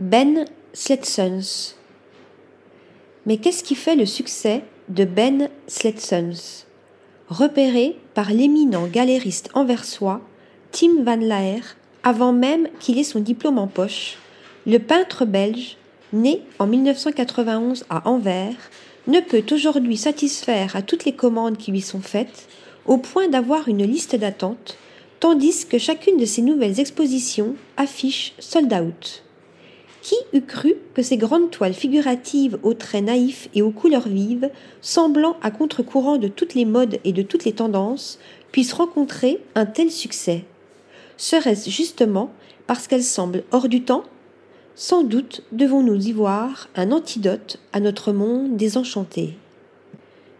Ben Sletsons. Mais qu'est-ce qui fait le succès de Ben Sletsons? Repéré par l'éminent galériste anversois Tim Van Laer avant même qu'il ait son diplôme en poche, le peintre belge, né en 1991 à Anvers, ne peut aujourd'hui satisfaire à toutes les commandes qui lui sont faites, au point d'avoir une liste d'attente, tandis que chacune de ses nouvelles expositions affiche sold out. Qui eût cru que ces grandes toiles figuratives aux traits naïfs et aux couleurs vives, semblant à contre-courant de toutes les modes et de toutes les tendances, puissent rencontrer un tel succès? Serait-ce justement parce qu'elles semblent hors du temps? Sans doute devons-nous y voir un antidote à notre monde désenchanté.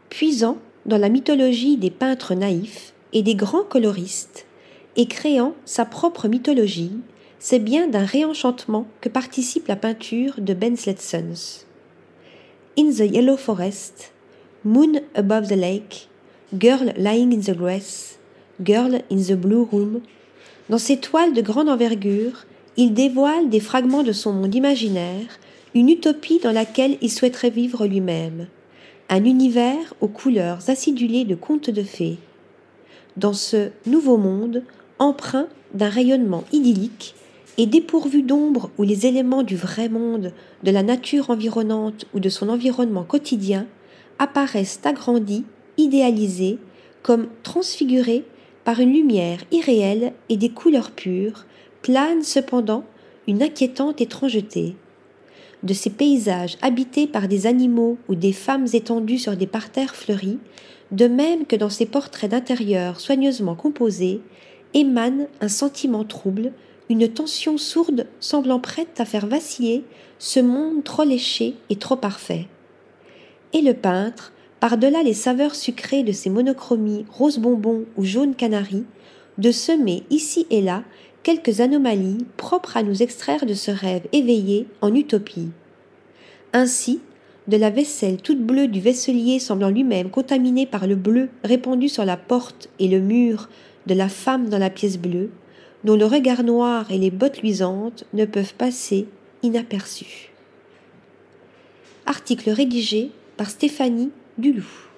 Puisant dans la mythologie des peintres naïfs et des grands coloristes, et créant sa propre mythologie, c'est bien d'un réenchantement que participe la peinture de Ben Sletsons. In the Yellow Forest, Moon Above the Lake, Girl Lying in the Grass, Girl in the Blue Room. Dans ces toiles de grande envergure, il dévoile des fragments de son monde imaginaire, une utopie dans laquelle il souhaiterait vivre lui-même, un univers aux couleurs acidulées de contes de fées. Dans ce nouveau monde, empreint d'un rayonnement idyllique, et dépourvu d'ombre où les éléments du vrai monde, de la nature environnante ou de son environnement quotidien apparaissent agrandis, idéalisés, comme transfigurés par une lumière irréelle et des couleurs pures, plane cependant une inquiétante étrangeté. De ces paysages habités par des animaux ou des femmes étendues sur des parterres fleuris, de même que dans ces portraits d'intérieur soigneusement composés, émane un sentiment trouble une tension sourde semblant prête à faire vaciller ce monde trop léché et trop parfait. Et le peintre, par-delà les saveurs sucrées de ses monochromies rose bonbon ou jaune canari, de semer ici et là quelques anomalies propres à nous extraire de ce rêve éveillé en utopie. Ainsi, de la vaisselle toute bleue du vaisselier semblant lui-même contaminé par le bleu répandu sur la porte et le mur de la femme dans la pièce bleue, dont le regard noir et les bottes luisantes ne peuvent passer inaperçus. Article rédigé par Stéphanie Duloup.